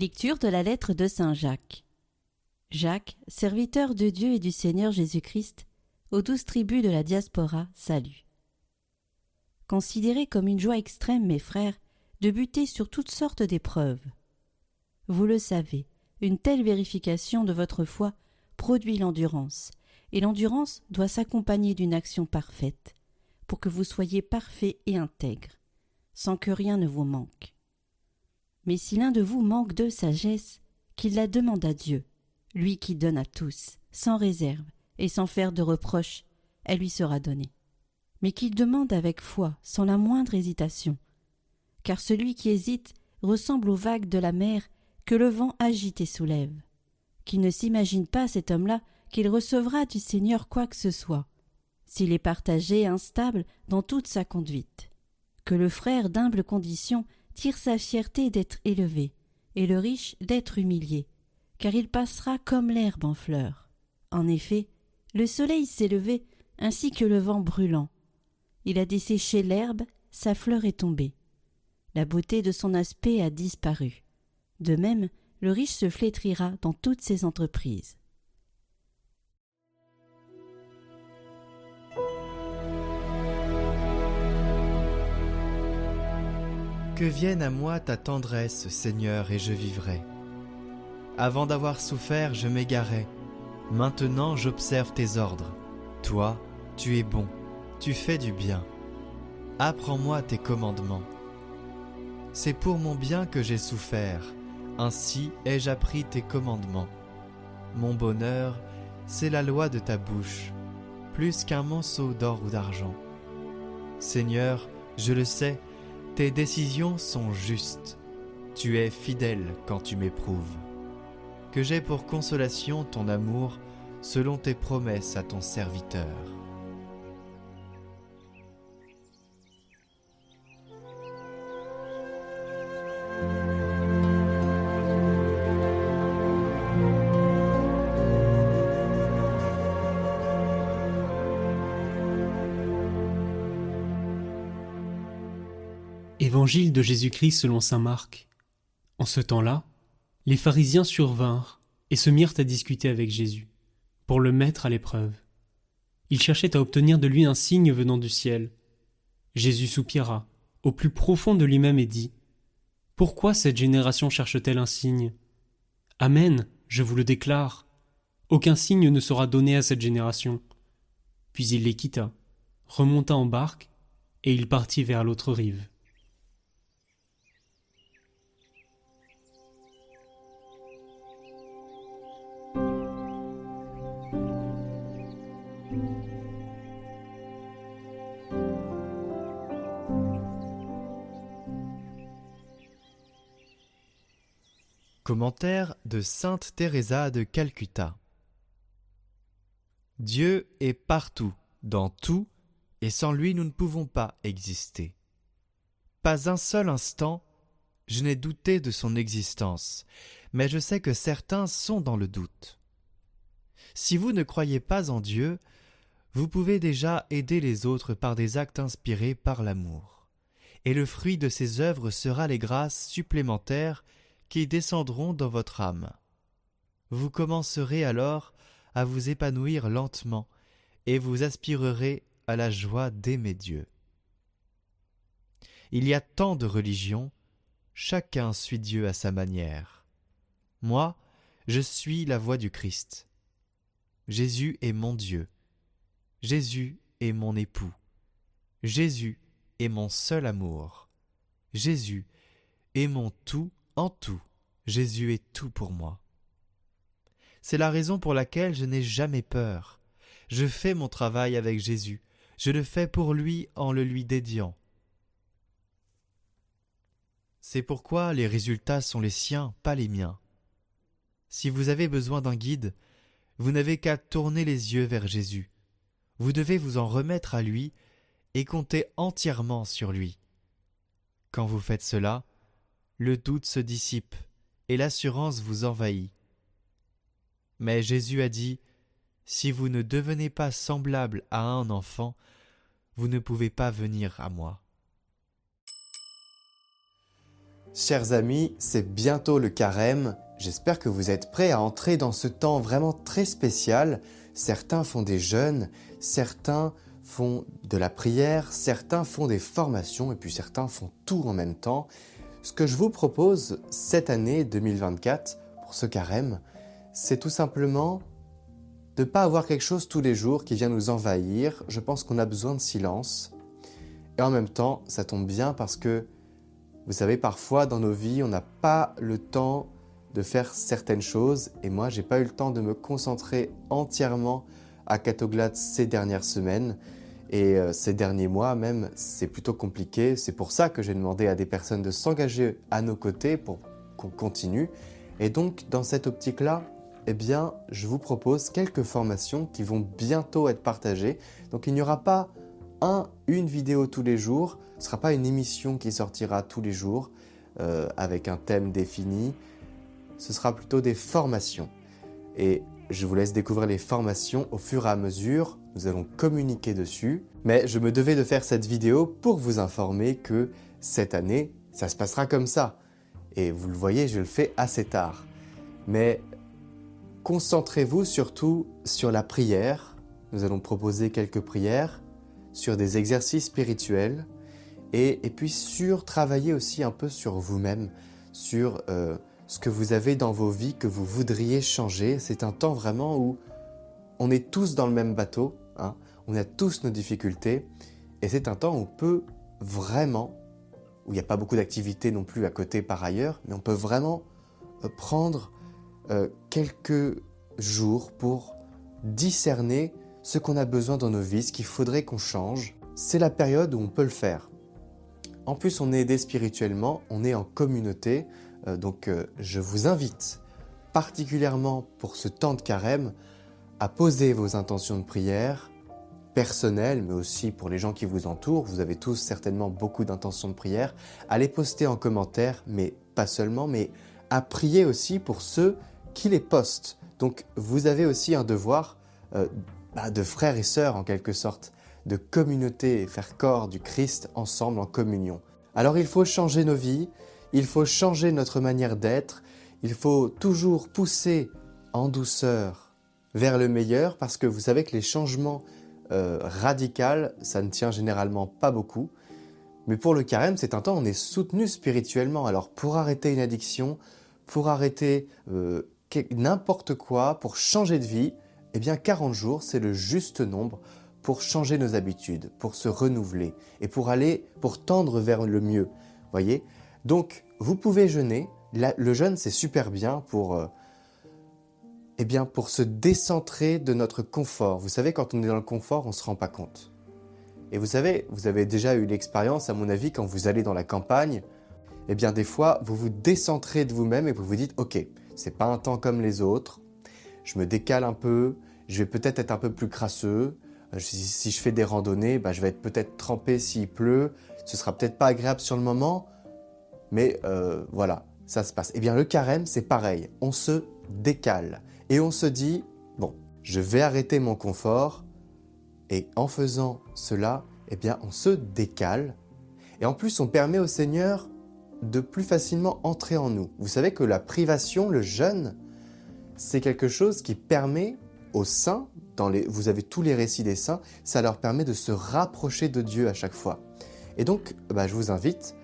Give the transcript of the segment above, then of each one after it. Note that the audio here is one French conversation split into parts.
Lecture de la lettre de Saint Jacques. Jacques, serviteur de Dieu et du Seigneur Jésus-Christ, aux douze tribus de la diaspora, salut. Considérez comme une joie extrême, mes frères, de buter sur toutes sortes d'épreuves. Vous le savez, une telle vérification de votre foi produit l'endurance, et l'endurance doit s'accompagner d'une action parfaite, pour que vous soyez parfait et intègre, sans que rien ne vous manque. Mais si l'un de vous manque de sagesse, qu'il la demande à Dieu, lui qui donne à tous, sans réserve et sans faire de reproche, elle lui sera donnée mais qu'il demande avec foi, sans la moindre hésitation. Car celui qui hésite ressemble aux vagues de la mer que le vent agite et soulève. Qu'il ne s'imagine pas cet homme-là qu'il recevra du Seigneur quoi que ce soit, s'il est partagé, instable dans toute sa conduite. Que le frère d'humble condition tire sa fierté d'être élevé, et le riche d'être humilié, car il passera comme l'herbe en fleur. En effet, le soleil s'est levé ainsi que le vent brûlant, il a desséché l'herbe, sa fleur est tombée. La beauté de son aspect a disparu. De même, le riche se flétrira dans toutes ses entreprises. Que vienne à moi ta tendresse, Seigneur, et je vivrai. Avant d'avoir souffert, je m'égarais. Maintenant, j'observe tes ordres. Toi, tu es bon tu fais du bien. Apprends-moi tes commandements. C'est pour mon bien que j'ai souffert, ainsi ai-je appris tes commandements. Mon bonheur, c'est la loi de ta bouche, plus qu'un monceau d'or ou d'argent. Seigneur, je le sais, tes décisions sont justes. Tu es fidèle quand tu m'éprouves. Que j'ai pour consolation ton amour selon tes promesses à ton serviteur. Évangile de Jésus-Christ selon saint Marc. En ce temps-là, les pharisiens survinrent et se mirent à discuter avec Jésus, pour le mettre à l'épreuve. Ils cherchaient à obtenir de lui un signe venant du ciel. Jésus soupira, au plus profond de lui-même, et dit Pourquoi cette génération cherche-t-elle un signe? Amen, je vous le déclare. Aucun signe ne sera donné à cette génération. Puis il les quitta, remonta en barque, et il partit vers l'autre rive. Commentaire de Sainte Teresa de Calcutta. Dieu est partout, dans tout, et sans lui nous ne pouvons pas exister. Pas un seul instant je n'ai douté de son existence, mais je sais que certains sont dans le doute. Si vous ne croyez pas en Dieu, vous pouvez déjà aider les autres par des actes inspirés par l'amour, et le fruit de ces œuvres sera les grâces supplémentaires qui descendront dans votre âme. Vous commencerez alors à vous épanouir lentement et vous aspirerez à la joie d'aimer Dieu. Il y a tant de religions, chacun suit Dieu à sa manière. Moi, je suis la voix du Christ. Jésus est mon Dieu. Jésus est mon époux. Jésus est mon seul amour. Jésus est mon tout en tout, Jésus est tout pour moi. C'est la raison pour laquelle je n'ai jamais peur. Je fais mon travail avec Jésus, je le fais pour lui en le lui dédiant. C'est pourquoi les résultats sont les siens, pas les miens. Si vous avez besoin d'un guide, vous n'avez qu'à tourner les yeux vers Jésus. Vous devez vous en remettre à lui et compter entièrement sur lui. Quand vous faites cela, le doute se dissipe et l'assurance vous envahit. Mais Jésus a dit, Si vous ne devenez pas semblable à un enfant, vous ne pouvez pas venir à moi. Chers amis, c'est bientôt le carême. J'espère que vous êtes prêts à entrer dans ce temps vraiment très spécial. Certains font des jeûnes, certains font de la prière, certains font des formations et puis certains font tout en même temps. Ce que je vous propose cette année 2024 pour ce carême, c'est tout simplement de ne pas avoir quelque chose tous les jours qui vient nous envahir. Je pense qu'on a besoin de silence. Et en même temps, ça tombe bien parce que vous savez, parfois dans nos vies, on n'a pas le temps de faire certaines choses. Et moi, j'ai pas eu le temps de me concentrer entièrement à Catoglade ces dernières semaines. Et euh, ces derniers mois même, c'est plutôt compliqué. C'est pour ça que j'ai demandé à des personnes de s'engager à nos côtés pour qu'on continue. Et donc, dans cette optique-là, eh bien, je vous propose quelques formations qui vont bientôt être partagées. Donc, il n'y aura pas un, une vidéo tous les jours. Ce ne sera pas une émission qui sortira tous les jours euh, avec un thème défini. Ce sera plutôt des formations. Et je vous laisse découvrir les formations au fur et à mesure. Nous allons communiquer dessus. Mais je me devais de faire cette vidéo pour vous informer que cette année, ça se passera comme ça. Et vous le voyez, je le fais assez tard. Mais concentrez-vous surtout sur la prière. Nous allons proposer quelques prières sur des exercices spirituels et, puis sur travailler aussi un peu sur vous-même, sur euh, ce que vous avez dans vos vies que vous voudriez changer. C'est un temps vraiment où on est tous dans le même bateau, hein. on a tous nos difficultés et c'est un temps où on peut vraiment, où il n'y a pas beaucoup d'activités non plus à côté par ailleurs, mais on peut vraiment euh, prendre euh, quelques jours pour discerner ce qu'on a besoin dans nos vies, ce qu'il faudrait qu'on change, c'est la période où on peut le faire. En plus, on est aidé spirituellement, on est en communauté, euh, donc je vous invite particulièrement pour ce temps de carême à poser vos intentions de prière personnelles, mais aussi pour les gens qui vous entourent. Vous avez tous certainement beaucoup d'intentions de prière. À les poster en commentaire, mais pas seulement, mais à prier aussi pour ceux qui les postent. Donc vous avez aussi un devoir euh, bah, de frères et sœurs en quelque sorte, de communauté et faire corps du Christ ensemble en communion. Alors il faut changer nos vies, il faut changer notre manière d'être, il faut toujours pousser en douceur vers le meilleur parce que vous savez que les changements euh, radicaux, ça ne tient généralement pas beaucoup. Mais pour le carême, c'est un temps où on est soutenu spirituellement. Alors pour arrêter une addiction, pour arrêter euh, n'importe quoi, pour changer de vie, eh bien 40 jours, c'est le juste nombre pour changer nos habitudes, pour se renouveler et pour aller, pour tendre vers le mieux. Voyez? Donc, vous pouvez jeûner. le jeûne, c'est super bien pour, euh, eh bien, pour se décentrer de notre confort. Vous savez, quand on est dans le confort, on ne se rend pas compte. Et vous savez, vous avez déjà eu l'expérience, à mon avis, quand vous allez dans la campagne, eh bien, des fois, vous vous décentrez de vous-même et vous vous dites, OK, c'est pas un temps comme les autres, je me décale un peu, je vais peut-être être un peu plus crasseux. Euh, si je fais des randonnées, bah, je vais être peut-être trempé s'il pleut. Ce sera peut-être pas agréable sur le moment, mais euh, voilà, ça se passe. Eh bien, le carême, c'est pareil. On se décale et on se dit bon, je vais arrêter mon confort. Et en faisant cela, eh bien, on se décale. Et en plus, on permet au Seigneur de plus facilement entrer en nous. Vous savez que la privation, le jeûne, c'est quelque chose qui permet aux saints, dans les, vous avez tous les récits des saints, ça leur permet de se rapprocher de Dieu à chaque fois. Et donc, bah, je vous invite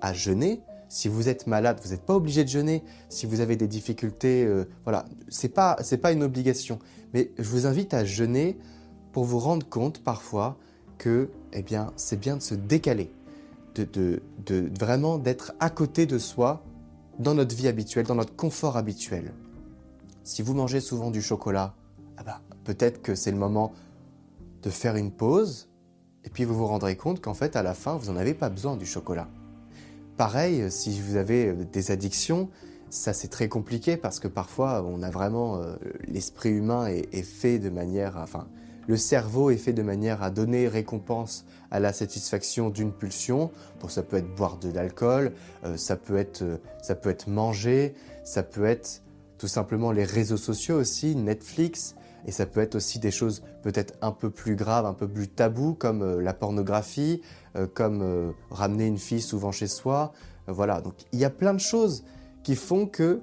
à jeûner. Si vous êtes malade, vous n'êtes pas obligé de jeûner. Si vous avez des difficultés, euh, voilà, c'est pas pas une obligation. Mais je vous invite à jeûner pour vous rendre compte parfois que, eh bien, c'est bien de se décaler, de, de, de vraiment d'être à côté de soi dans notre vie habituelle, dans notre confort habituel. Si vous mangez souvent du chocolat, ah bah, peut-être que c'est le moment de faire une pause, et puis vous vous rendrez compte qu'en fait, à la fin, vous n'en avez pas besoin du chocolat. Pareil, si vous avez euh, des addictions, ça c'est très compliqué parce que parfois on a vraiment euh, l'esprit humain est, fait de manière, enfin le cerveau est fait de manière à donner récompense à la satisfaction d'une pulsion. Bon, ça peut être boire de l'alcool, euh, ça peut être ça peut être manger, ça peut être tout simplement les réseaux sociaux aussi, Netflix, et ça peut être aussi des choses peut-être un peu plus graves, un peu plus tabous, comme euh, la pornographie, euh, comme euh, ramener une fille souvent chez soi, Voilà, donc il y a plein de choses qui font que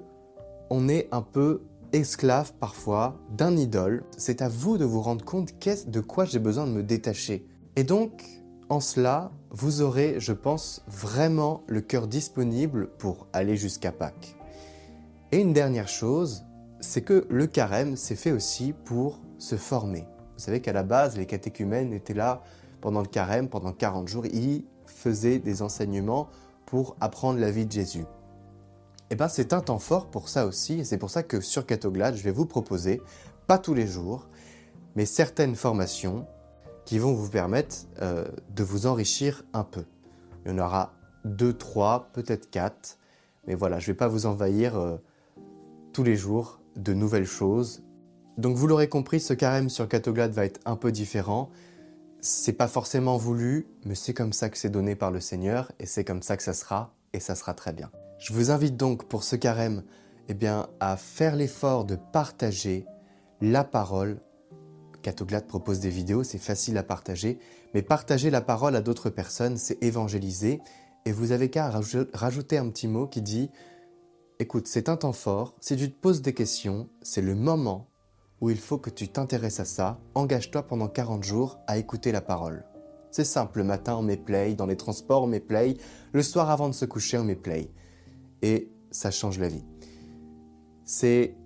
on est un peu esclave parfois d'un idole. C'est à vous de vous rendre compte de quoi j'ai besoin de me détacher. Et donc, en cela, vous aurez, je pense, vraiment le cœur disponible pour aller jusqu'à Pâques. Et une dernière chose, c'est que le carême s'est fait aussi pour se former. Vous savez qu'à la base, les catéchumènes étaient là pendant le carême, pendant 40 jours, ils faisaient des enseignements pour apprendre la vie de Jésus. Et eh bien c'est un temps fort pour ça aussi, et c'est pour ça que sur Catoglade, je vais vous proposer, pas tous les jours, mais certaines formations qui vont vous permettre euh, de vous enrichir un peu. Il y en aura deux, trois, peut-être quatre, mais voilà, je ne vais pas vous envahir euh, tous les jours de nouvelles choses. Donc vous l'aurez compris, ce carême sur Catoglade va être un peu différent. C'est pas forcément voulu, mais c'est comme ça que c'est donné par le Seigneur et c'est comme ça que ça sera et ça sera très bien. Je vous invite donc pour ce carême eh bien, à faire l'effort de partager la parole. Catoglade propose des vidéos, c'est facile à partager, mais partager la parole à d'autres personnes, c'est évangéliser. Et vous avez qu'à rajouter un petit mot qui dit Écoute, c'est un temps fort, si tu te poses des questions, c'est le moment où il faut que tu t'intéresses à ça, engage-toi pendant 40 jours à écouter la parole. C'est simple, le matin on met play, dans les transports on met play, le soir avant de se coucher on met play. Et ça change la vie. C'est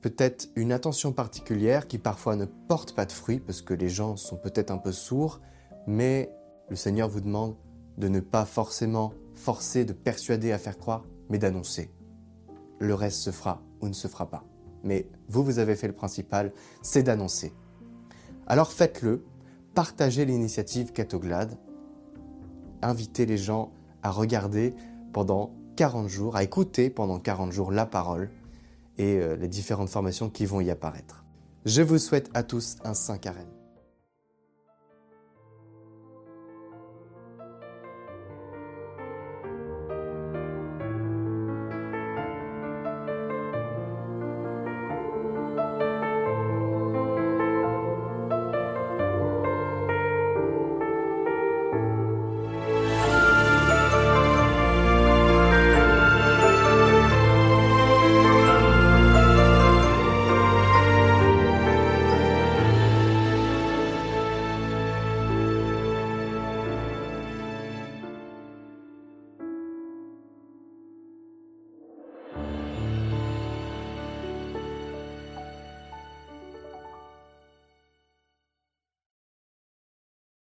peut-être une attention particulière qui parfois ne porte pas de fruits parce que les gens sont peut-être un peu sourds, mais le Seigneur vous demande de ne pas forcément forcer, de persuader à faire croire, mais d'annoncer le reste se fera ou ne se fera pas. Mais vous, vous avez fait le principal, c'est d'annoncer. Alors faites-le, partagez l'initiative Catoglade, invitez les gens à regarder pendant 40 jours, à écouter pendant 40 jours la parole et euh, les différentes formations qui vont y apparaître. Je vous souhaite à tous un saint carême.